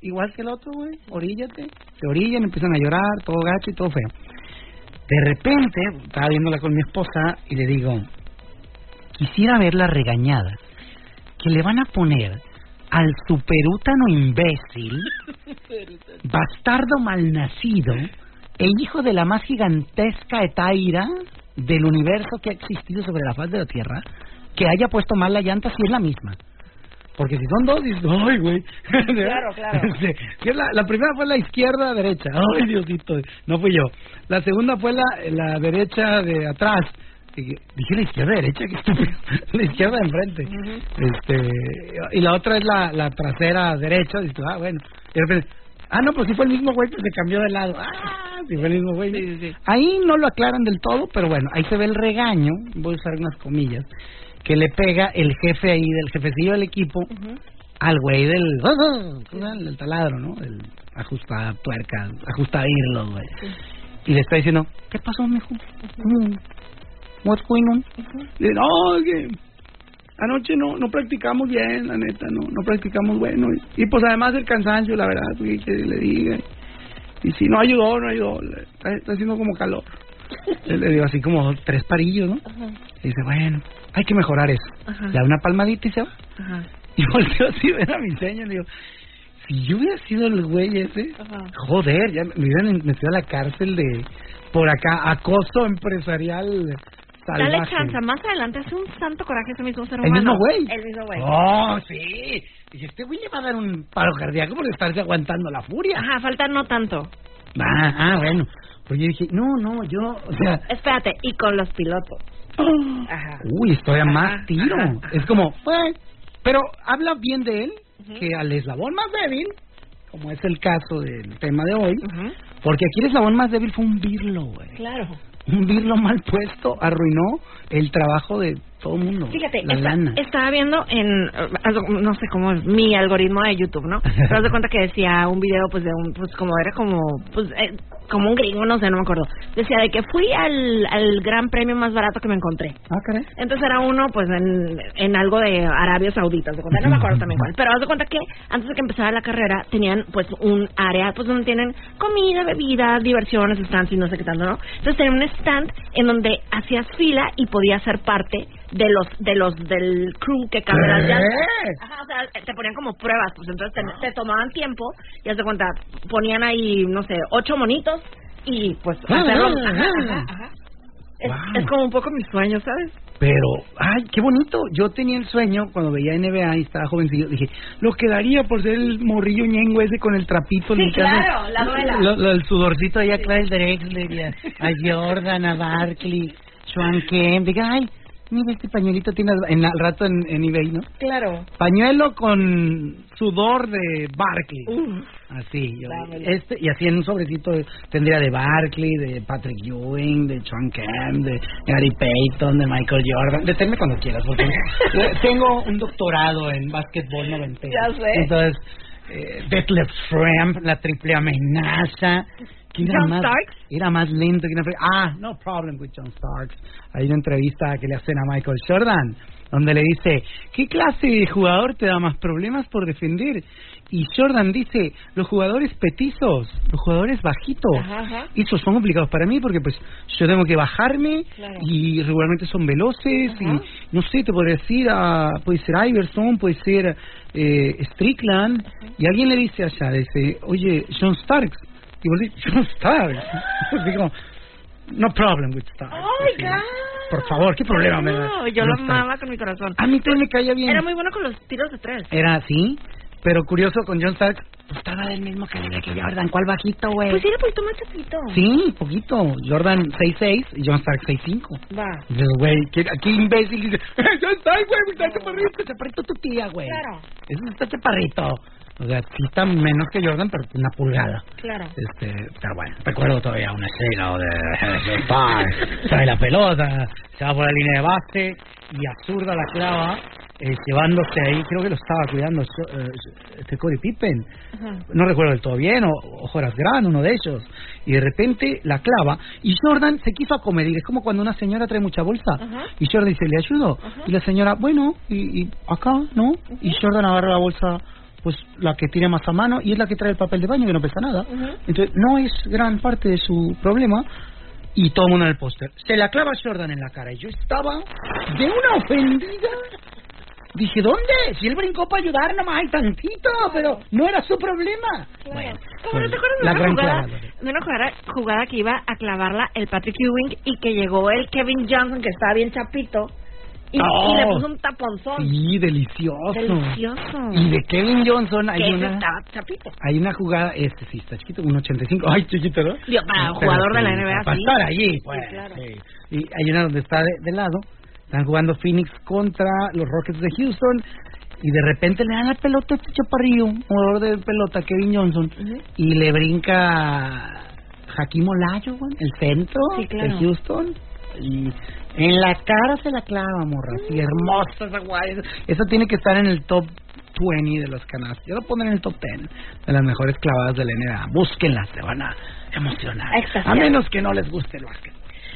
Igual que el otro, güey, oríllate. Se orillan, empiezan a llorar, todo gacho y todo feo. De repente, estaba viéndola con mi esposa y le digo, quisiera ver la regañada que le van a poner al superútano imbécil, bastardo malnacido e hijo de la más gigantesca etaira del universo que ha existido sobre la faz de la Tierra, que haya puesto mal la llanta si es la misma. Porque si son dos, dices, ay, güey. Claro, claro. Sí, *laughs* que la, la primera fue la izquierda, derecha. Ay, Diosito, no fui yo. La segunda fue la, la derecha de atrás. Y Dije la izquierda, derecha, qué estúpido. *laughs* La izquierda de enfrente. este, y la otra es la, la trasera derecha. Dices, ah, bueno. Y de repente, ah, no, pues sí fue el mismo güey que se cambió de lado. Ah, sí fue el mismo güey. Ahí no lo aclaran del todo, pero bueno, ahí se ve el regaño, voy a usar unas comillas, que le pega el jefe ahí, del jefecillo del equipo, al güey del, del taladro, ¿no? El ajusta tuercas, ajusta hilos, güey. Y le está diciendo, ¿qué pasó, mijo? What's going on? Le dice, no, es que anoche no no practicamos bien, la neta, no no practicamos bueno. Y, y, pues además el cansancio, la verdad, güey, que le diga. Y si no ayudó, no ayudó, le- está, está haciendo como calor. *laughs* Le le digo así como tres parillos, ¿no? Y dice, bueno, hay que mejorar eso. Ajá. Le da una palmadita y se va. Ajá. *laughs* Y volteo así a ver a mi seña y le digo, si yo hubiera sido el güey ese, Ajá. joder, ya me hubieran metido a la cárcel de, por acá, acoso empresarial Dale chance, más adelante hace un santo coraje ese mismo ser ¿El humano. mismo güey? El mismo güey. Oh, sí. Y este güey le va a dar un paro cardíaco por estarse aguantando la furia. Ajá, falta no tanto. Ah, ah, bueno. Pues yo dije, no, no, yo, o sea... Espérate, y con los pilotos. Ajá. Uy, estoy a más tiro. ajá, ajá. Es como, pues, pero habla bien de él, que al eslabón más débil, como es el caso del tema de hoy, porque aquí el eslabón más débil fue un birlo, güey. Claro. Un birlo mal puesto arruinó el trabajo de todo el mundo. Fíjate, la esta- lana. estaba viendo en, no sé cómo, mi algoritmo de YouTube, ¿no? *laughs* Pero haz de cuenta que decía un video, pues, de un, pues, como era como, pues, eh, como un gringo, no sé, no me acuerdo. Decía de que fui al, al gran premio más barato que me encontré. Ah. Entonces era uno, pues, en, en algo de Arabia Saudita, de cuenta, no me acuerdo también cuál. Pero haz de cuenta que antes de que empezara la carrera tenían, pues, un área, pues, donde tienen comida, bebida, diversiones, stands y no sé qué tanto, ¿no? Entonces tenían un stand en donde hacías fila y podías ser parte de los, de los, del crew que cambia las llantas. Ajá, o sea, te ponían como pruebas, pues entonces te, te tomaban tiempo y haz de cuenta, ponían ahí, no sé, ocho monitos y pues Ah, hacerlo. ah, Ajá, ah. ajá, ajá. Es, Wow. es como un poco mi sueño, ¿sabes? Pero, ay, qué bonito. Yo tenía el sueño cuando veía NBA y estaba jovencillo. Dije, lo quedaría por ser el morrillo ñengo ese con el trapito Sí, claro, la duela. Lo- lo- el sudorcito ahí a Clyde Drexler a Jordan, a Barkley, Sean Kemp. Diga, ay, mira este pañuelito tiene en, al rato en, en eBay, ¿no? Claro. Pañuelo con sudor de Barkley. Uf. Así, yo- este, y así en un sobrecito tendría de Barkley, de Patrick Ewing, de Sean Kemp, de Gary Payton, de Michael Jordan. Deténme cuando quieras, porque *laughs* eh, tengo un doctorado en básquetbol noventero. Ya sé. Entonces, eh, Detlef Schrempf, la triple amenaza. ¿Quién era John más, Starks. Era más lento. que una- Ah, no problem with John Starks. Hay una entrevista que le hacen a Michael Jordan, donde le dice, ¿qué clase de jugador te da más problemas por defender? Y Jordan dice, los jugadores petizos, los jugadores bajitos. Ajá, ajá. Esos son complicados para mí porque pues yo tengo que bajarme Claro. y regularmente son veloces Ajá. y no sé, te podría decir, a, puede ser Iverson, puede ser eh, Strickland y alguien le dice allá, dice, oye, John Starks. Y vos dices, John Starks. Digo, no problem with Starks. ¡Ay, Así, claro! Por favor, ¿qué problema me da? No, yo John lo Starks? amaba con mi corazón. A mí también me caía bien. Era muy bueno con los tiros de tres. Era así, pero curioso con John Starks, pues estaba del mismo calibre que Jordan. ¿Cuál bajito, güey? Pues era poquito más chiquito. Sí, poquito. Jordan 6'6 y John Stark 6'5. Va. Dices, güey, ¿qué, qué imbécil dice, *laughs* John Stark, güey, está chaparrito, chaparrito tu tía, güey. Claro. Ese está chaparrito. O sea, sí está menos que Jordan, pero una pulgada. Claro. Este, pero bueno, recuerdo todavía una escena John Stark trae la pelota, se va por la línea de base y azurda la clava, eh, llevándose ahí, creo que lo estaba cuidando eh, este Pippen Ajá. no recuerdo del todo bien, o, o Horace Grant, uno de ellos, y de repente la clava, y Jordan se quiso acomedir, es como cuando una señora trae mucha bolsa, Ajá. y Jordan dice, ¿le ayudo? Y la señora, bueno, y, y acá, ¿no? Y Jordan agarra la bolsa, pues la que tiene más a mano, y es la que trae el papel de baño, que no pesa nada. Entonces, no es gran parte de su problema, y todo el mundo en el póster. Se la clava Jordan en la cara, y yo estaba de una ofendida. Dije, ¿dónde? Si él brincó para ayudar nomás hay tantito, pero no era su problema. Bueno, ¿Cómo no pues, te acuerdas de una jugada, de una jugada, jugada que iba a clavarla el Patrick Ewing y que llegó el Kevin Johnson que estaba bien chapito y, Oh. y le puso un taponzón Sí, delicioso. delicioso Y de Kevin Johnson hay una, estaba chapito. hay una jugada, este sí está chiquito, 1.85. Ay, chiquito, ¿no? Digo, para jugador de la NBA, Para sí. estar allí, pues. Sí, claro. sí. Y hay una donde está de, de lado, están jugando Phoenix contra los Rockets de Houston. Y de repente le dan la pelota a este chaparrillo, jugador de pelota, Kevin Johnson, y le brinca Hakim Olajuwon, el centro Sí, claro. de Houston, y en la cara se la clava, morra, así hermosa esa guay. Eso tiene que estar en el top 20 de los canastas. Yo lo pondré en el top 10 de las mejores clavadas de la NBA. Búsquenlas, se van a emocionar. A menos que no les guste el básquet.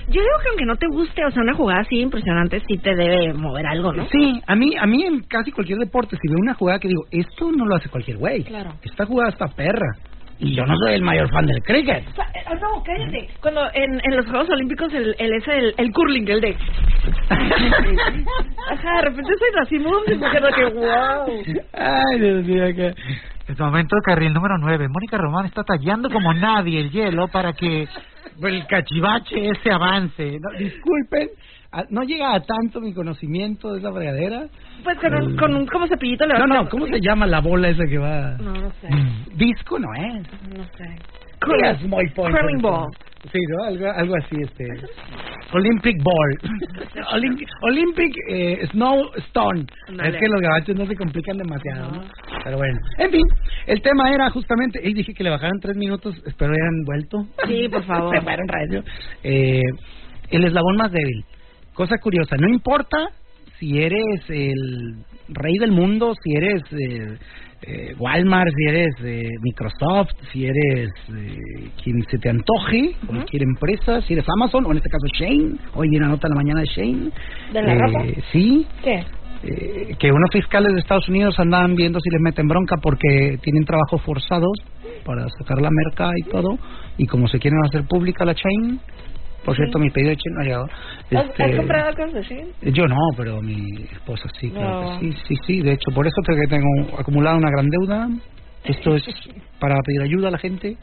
Yo digo que aunque no te guste, o sea, una jugada así impresionante sí te debe mover algo, ¿no? Sí, a mí, a mí en casi cualquier deporte, si veo una jugada que digo, esto no lo hace cualquier güey. Claro. Esta jugada está perra. Y yo no soy el mayor fan del cricket. Eh, no, cállate. Cuando en, en los Juegos Olímpicos el, el ese el, el curling, el de *laughs* Ajá, de repente soy racimo y me quedo que wow. Ay, Dios mío, que... En este momento carril número 9, Mónica Román está tallando como nadie el hielo para que el cachivache ese avance. No, disculpen, a- no llega a tanto mi conocimiento de esa fregadera. Pues con un, con un como cepillito le No, vas no, a- ¿cómo se llama la bola esa que va? No, no sé. Mm, Disco no es. No sé. Digas muy Curling ball. Sí, ¿no? Algo, algo así, este... Olympic Ball. *laughs* Olympic, Olympic eh, Snow Stone. Ándale. Es que los gabachos no se complican demasiado, ¿no? Pero bueno. En fin, el tema era justamente... Y dije que le bajaran tres minutos, espero hayan vuelto. Sí, por *laughs* favor. Se fueron radio. Eh, el eslabón más débil. Cosa curiosa, no importa si eres el rey del mundo, si eres eh, eh, Walmart, si eres eh, Microsoft, si eres eh, quien se te antoje, cualquier empresa, si eres Amazon, o en este caso Shane, hoy vi una nota en la mañana de Shane. ¿De la ropa? Sí, ¿Qué? eh, que unos fiscales de Estados Unidos andaban viendo si les meten bronca porque tienen trabajos forzados para sacar la merca y todo, y como se quieren hacer pública la chain, por cierto, mi pedido de chain no ha llegado. ¿Has, Este, has comprado cosas de Shein? Yo no, pero mi esposa sí, claro No. que sí, sí, sí, de hecho, por eso creo que tengo acumulada una gran deuda. Esto es *laughs* para pedir ayuda a la gente.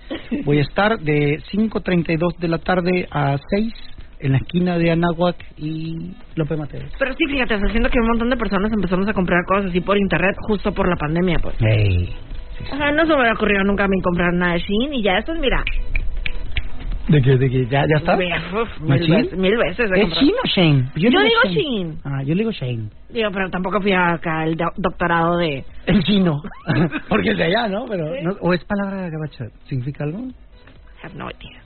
Voy a estar de 5.32 de la tarde a 6 en la esquina de Anáhuac y López Mateos. Pero sí, fíjate, está haciendo que un montón de personas empezamos a comprar cosas así por internet justo por la pandemia, pues. Hey. Ajá, no se me hubiera ocurrido nunca a mí comprar nada de Shein y ya esto es, mira, ¿De que, de que ya, ya está? uf, mil, veces, mil veces ¿Es. Shane o Shane? Yo digo Shein. Ah, yo digo Shane. Digo, pero tampoco fui acá el do- doctorado de... El chino. *laughs* *laughs* Porque es de allá, ¿no? Pero no- ¿O es palabra gabacha? ¿Significa algo? have no idea.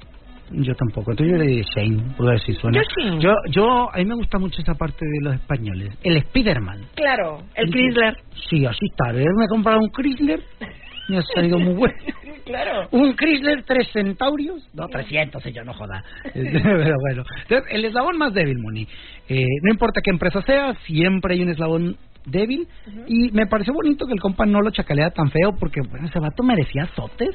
Yo tampoco. Entonces yo le digo Shane, por ver si suena. Yo Shane. Yo, yo, a mí me gusta mucho esa parte de los españoles. El Spiderman. Claro, el Sí. Chrysler. Sí, así está. Ayer me he comprado un Chrysler. *laughs* Me ha salido muy bueno. *laughs* Claro. Un Chrysler tres centaurios. No, 300, yo no joda. *laughs* Pero bueno. Entonces, el eslabón más débil, Moni. Eh, no importa qué empresa sea, siempre hay un eslabón débil. Y me pareció bonito que el compa no lo chacalea tan feo porque, bueno, ese vato merecía azotes.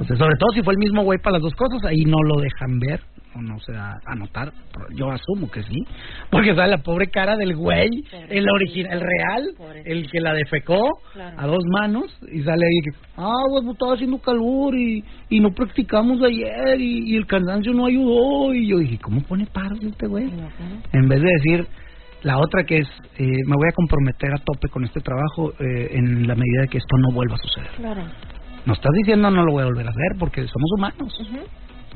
O sea, sobre todo si fue el mismo güey para las dos cosas, ahí no lo dejan ver o no se da a notar. Yo asumo que sí. Porque sale la pobre cara del güey, el original, el real, el que la defecó Claro. a dos manos y sale ahí que, ah, pues estaba haciendo calor y, y no practicamos ayer y, y el cansancio no ayudó. Y yo dije, ¿cómo pone paros este güey? En vez de decir la otra que es, eh, me voy a comprometer a tope con este trabajo eh, en la medida de que esto no vuelva a suceder. Claro. No estás diciendo no lo voy a volver a hacer porque somos humanos.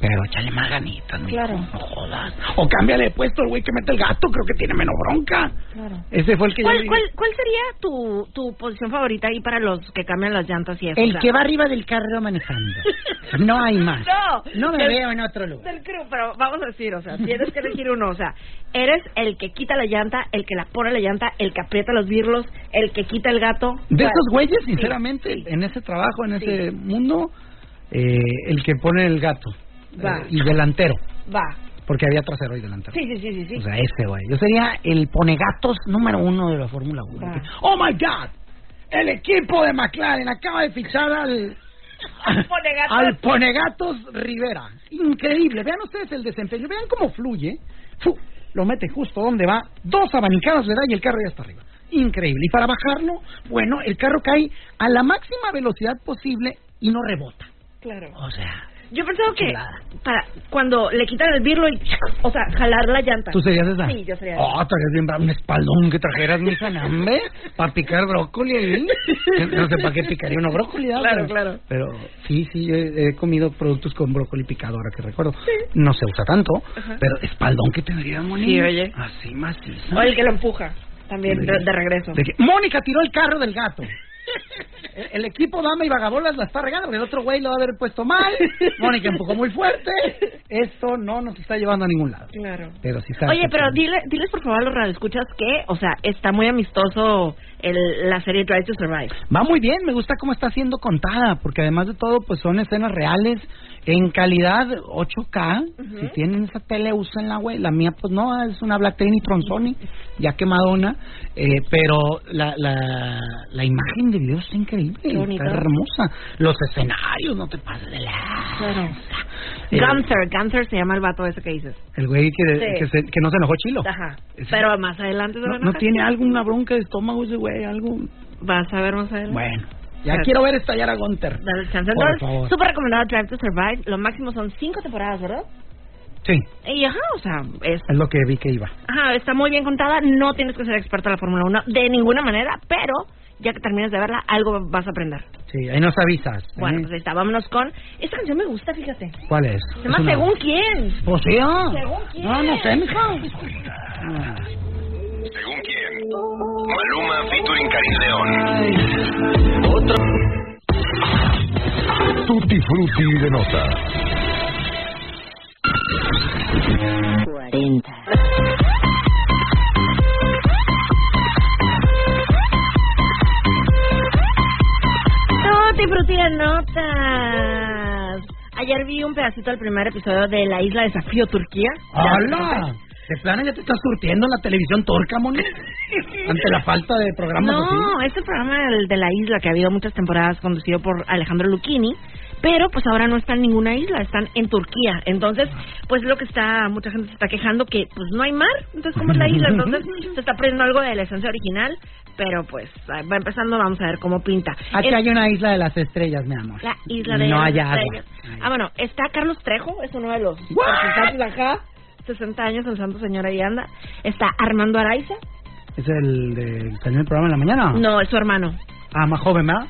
Pero échale más ganitas, mijo, Claro. no jodas. O cámbiale de puesto el güey que mete el gato, creo que tiene menos bronca. Claro. Ese fue el que ¿Cuál, cuál, ¿Cuál sería tu, tu posición favorita ahí para los que cambian las llantas y eso? El O sea, que va arriba del carro manejando. No hay más. *laughs* No, No me del- veo en otro lugar. Del crew, pero vamos a decir, o sea, tienes que elegir uno, o sea, eres el que quita la llanta, el que la pone la llanta, el que aprieta los birlos, el que quita el gato. De ¿Cuál? esos güeyes, sinceramente, sí. en ese trabajo, en Sí. ese mundo, eh, el que pone el gato. Va. Eh, y delantero. Va. Porque había trasero y delantero. Sí, sí, sí, sí. sí. O sea, ese güey. Yo sería el ponegatos número uno de la Fórmula 1. Va. ¡Oh, my God! El equipo de McLaren acaba de fichar al... Ponegatos. Al Ponegatos Rivera. Increíble. Vean ustedes el desempeño. Vean cómo fluye. Fu, lo mete justo donde va. Dos abanicadas le da y el carro ya está arriba. Increíble. Y para bajarlo, bueno, el carro cae a la máxima velocidad posible y no rebota. Claro. O sea, Yo pensaba que Chulada. para cuando le quitan el birlo y, o sea, jalar la llanta. ¿tú serías esa? Sí, yo sería Oh, estarías bien. Un espaldón que trajeras, mi sanambe, para picar brócoli ahí. *laughs* No sé para qué picaría uno brócoli. Claro, claro. Pero sí, sí, yo he, comido productos con brócoli picado, ahora que recuerdo. No se usa tanto, pero espaldón que tendría, Moni. Sí, oye. Así macizo. O el que lo empuja, también, de, de regreso. De que Mónica tiró el carro del gato. El, el equipo Dama y Vagabolas la está regando porque el otro güey lo va a haber puesto mal. Mónica empujó muy fuerte. Esto no nos está llevando a ningún lado. Claro. Pero sí sabe Oye, pero dile, diles por favor a los radioescuchas que, o sea, está muy amistoso el, la serie Drive to Survive. Va muy bien, me gusta cómo está siendo contada, porque además de todo, pues son escenas reales en calidad 8K. Si tienen esa tele, úsenla, güey. La mía, pues no, es una Black Trinitron Sony, ya que Madonna. Eh, pero la, la, la imagen de video está increíble, está hermosa. Los escenarios, no te pases de la. Claro. Eh, Gunther, Gunther se llama el vato ese que dices. El güey que, Sí. que, se- que no se enojó chilo. Ajá. Ese- Pero más adelante se No, no tiene alguna bronca de estómago ese güey, algo. Vas a ver más adelante. Bueno, ya Pero- quiero ver estallar a Gunter. Dale chance. Por Entonces, favor. súper recomendado Drive to Survive. Lo máximo son cinco temporadas, ¿verdad? Sí, Y ajá, o sea, es, es lo que vi que iba. ajá, está muy bien contada. No tienes que ser experto en la Fórmula 1 de ninguna manera, pero ya que termines de verla, algo vas a aprender. Sí, ahí nos avisas. ¿eh? Bueno, pues ahí está. Vámonos con. Esta canción me gusta, fíjate. ¿Cuál es? Se llama una- Según quién. Pues sí, ah. ¿Según quién? No, no sé, mijo. Ah. ¿Según quién? Maluma featuring Karim León. Tutti frutti de nota. 40. Notas. Ayer vi un pedacito del primer episodio de La Isla Desafío Turquía. ¡Hala! De plano ya te estás surtiendo en la televisión torca, Moni. *laughs* Ante la falta de programas así. No, este programa de la isla que ha habido muchas temporadas conducido por Alejandro Lucchini, pero pues ahora no están en ninguna isla, están en Turquía. Entonces, pues lo que está, mucha gente se está quejando que pues no hay mar, entonces ¿cómo es la isla? Entonces *laughs* se está perdiendo algo de la esencia original, pero pues va empezando, vamos a ver cómo pinta. Aquí Es hay una isla de las estrellas, mi amor. la isla de No las agua. estrellas. Ah, bueno, está Carlos Trejo, es uno de los acá, 60 años, el santo señor ahí anda. Está Armando Araiza, ¿Es el del salió el programa en la mañana? no, es su hermano. Ah, más joven, ¿verdad?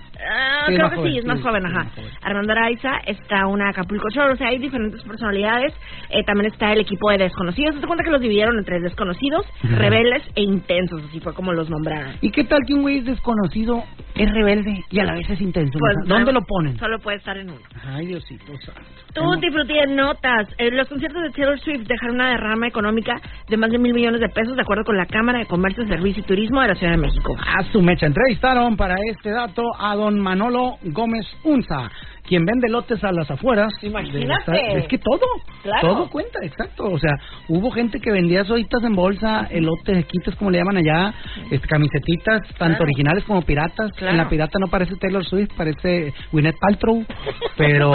Sí, creo que joven, sí, es más sí, joven, ajá. más joven. Armando Araiza, está una Acapulco Shore, o sea, hay diferentes personalidades. Eh, también está el equipo de desconocidos. Se cuenta que los dividieron entre desconocidos, rebeldes e intensos, así fue como los nombraron. ¿Y qué tal que un güey es desconocido, es rebelde y a la vez es intenso? Pues, ¿Dónde lo ponen? Solo puede estar en uno. Ay, Diosito santo. Tutti frutti de notas. Eh, los conciertos de Taylor Swift dejaron una derrama económica de más de mil millones de pesos, de acuerdo con la Cámara de Comercio, Servicio y Turismo de la Ciudad de México. A su mecha entrevistaron para este dato a don Manolo Gómez Unza, quien vende lotes a las afueras. Imagínate. de Es que todo, Claro. todo cuenta, exacto. O sea, hubo gente que vendía solitas en bolsa, elotes, quites como le llaman allá, este, camisetitas, tanto Claro. originales como piratas. Claro. En la pirata no parece Taylor Swift, parece Gwyneth Paltrow, *laughs* pero,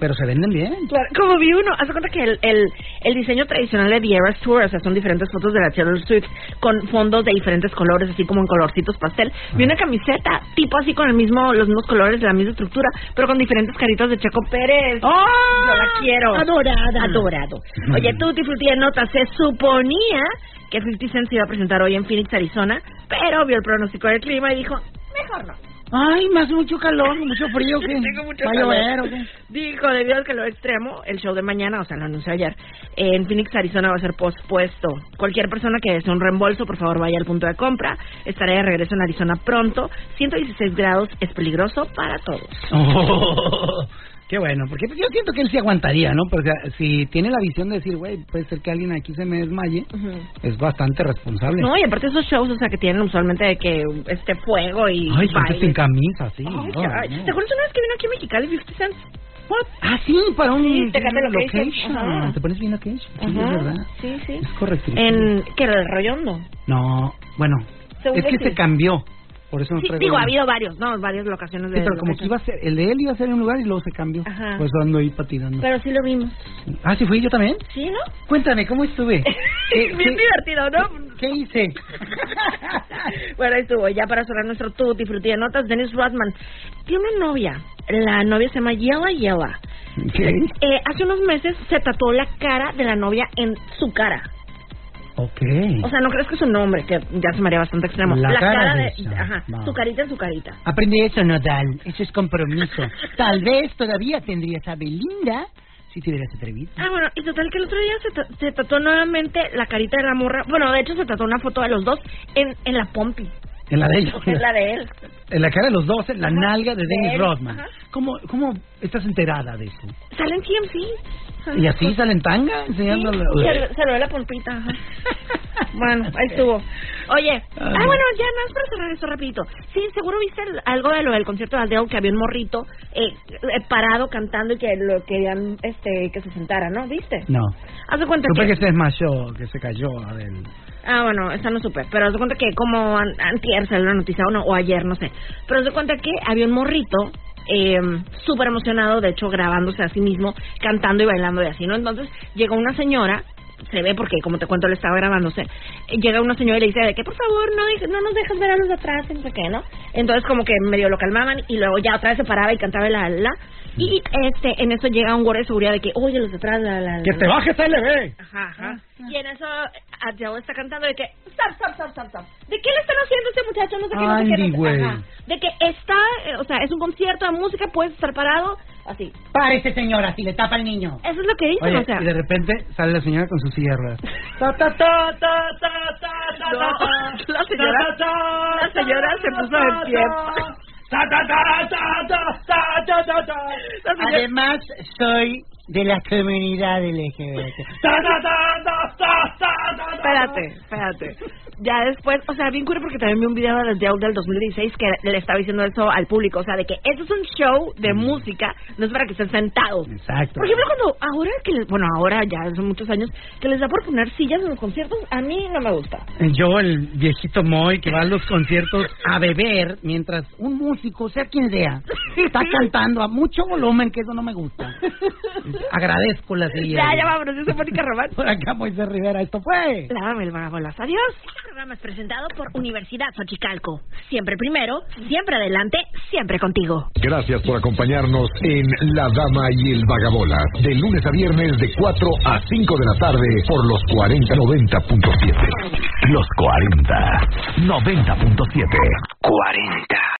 Pero se venden bien. Claro, como vi uno, haz de cuenta que el, el, el diseño tradicional de The Eras Tour, o sea, son diferentes fotos de la Taylor Swift con fondos de diferentes colores, así como en colorcitos pastel. Vi una camiseta, tipo así con el mismo, los mismos colores, la misma estructura, pero con diferentes caritas de Checo Pérez. ¡Ah! Yo la quiero. Adorada. Adorado. Oye, Tutti Frutti de nota, se suponía que 50 Cent se iba a presentar hoy en Phoenix, Arizona, pero vio el pronóstico del clima y dijo, mejor no. Ay, me hace mucho calor, mucho frío. ¿qué? *laughs* Tengo mucho ¿Va a calor. llover o qué? Dijo, debido al calor extremo, el show de mañana, o sea, lo anunció ayer, en Phoenix, Arizona va a ser pospuesto. Cualquier persona que desee un reembolso, por favor, vaya al punto de compra. Estaré de regreso en Arizona pronto. 116 grados es peligroso para todos. Oh, *laughs* *laughs* qué bueno, porque yo siento que él sí aguantaría, ¿no? Porque si tiene la visión de decir, güey, puede ser que alguien aquí se me desmaye, es bastante responsable. No, y aparte esos shows, o sea, que tienen usualmente de que este fuego y Ay, gente sin camisa, sí. No. ¿Te acuerdas una vez que vino aquí a Mexicali 50 Cent? What? Ah, sí, para un Sí, Tecate un Location. Ajá. ¿Te pones bien location? Sí, Ajá, es verdad. Sí, sí. Es correcto. En, ¿qué era? ¿El Rollondo? No, bueno, Según es que sí. se cambió, por eso no Sí, digo, ha habido varios, ¿no? Varias locaciones de Sí, pero como que iba a ser, el de él iba a ser en un lugar y luego se cambió. Ajá. Pues ando ahí patinando. Pero sí lo vimos. Ah, sí fui yo también. ¿Sí, no? Cuéntame, ¿cómo estuve? *laughs* ¿Qué- Bien qué- divertido, ¿no? ¿Qué hice? *laughs* bueno, ahí estuvo. Ya para cerrar nuestro tutti frutti de notas, Dennis Rodman tiene una novia. La novia se llama Yella. ¿Qué? Eh, hace unos meses se tatuó la cara de la novia en su cara. Ok. O sea, no crees que es un nombre, que ya se me haría bastante extremo. La cara de. Ajá, su carita en su carita. Aprendí eso, Nodal. Eso es compromiso. *laughs* Tal vez todavía tendrías a Belinda si te hubieras atrevido. Ah, bueno, y total que el otro día se, ta- se tatuó nuevamente la carita de la morra. Bueno, de hecho se tatuó una foto de los dos en, en la pompi. En la de ella. En la de él. *laughs* En la cara de los dos, en la nalga de De Dennis él. Rodman. Ajá. ¿Cómo, ¿Cómo estás enterada de eso? Sale en TMC. ¿Y así sale en tanga? Sí, Enseñándole. se, se lo ve la pompita. ajá. *laughs* Bueno, ahí estuvo. Oye, ah, bueno, ya nada más para cerrar esto rapidito. Sí, seguro viste el- algo de lo del concierto de Adele, que había un morrito eh, eh, parado cantando y que lo querían este, que se sentara, ¿no? ¿Viste? No. Haz de cuenta Supe que... que se desmayó, que se cayó Adel. Ah, bueno, esa no supe. Pero de cuenta que como an- antier salió la noticia o no, o ayer, no sé. Pero de cuenta que había un morrito eh, súper emocionado, de hecho grabándose a sí mismo, cantando y bailando y así, ¿no? Entonces llegó una señora, se ve porque como te cuento, le estaba grabándose, llega una señora y le dice de que por favor no, no nos dejas ver a los de atrás, no sé qué, ¿no? Entonces como que medio lo calmaban y luego ya otra vez se paraba y cantaba la la. Y este, en eso llega un guardia de seguridad de que, oye, los detrás, la, la, la- Que te bajes LB. Ajá, ajá. Y en eso, Adele está cantando de que, stop, stop, stop, stop, stop. ¿De qué le están haciendo a este muchacho? No sé qué, no sé qué. Andy, no sé-. Ajá. De que está, eh, o sea, es un concierto de música, puedes estar parado, así. Párese, señora, si le tapa el niño. Eso es lo que dicen, Oye, o sea. y de repente sale la señora con su silla de ruedas. *laughs* Ta, ta, ta, ta, ta, ta, ta, No, *laughs* ta, ta. la señora- la señora se puso de pie. Además, soy de la comunidad LGBT. Espérate, espérate. Ya después, o sea, bien curioso porque también vi un video de Adele del 2016 que le estaba diciendo eso al público, o sea, de que esto es un show de música, no es para que estén sentados. Exacto. Por ejemplo, cuando ahora que, les- bueno, ahora ya son muchos años, que les da por poner sillas en los conciertos, a mí no me gusta. Yo, el viejito Moy, que va a los conciertos a beber, mientras un músico, sea quien sea, *laughs* está cantando a mucho volumen, que eso no me gusta. Agradezco la silla. Ya, ya vámonos, yo soy Mónica Román. Por acá, Moisés Rivera, esto fue. Lávame el vagabolas. Adiós. Programa es presentado por Universidad Xochicalco. Siempre primero, siempre adelante, siempre contigo. Gracias por acompañarnos en La Dama y el Vagabola, de lunes a viernes de 4 a 5 de la tarde por los 4090.7. Los 40 90.7 40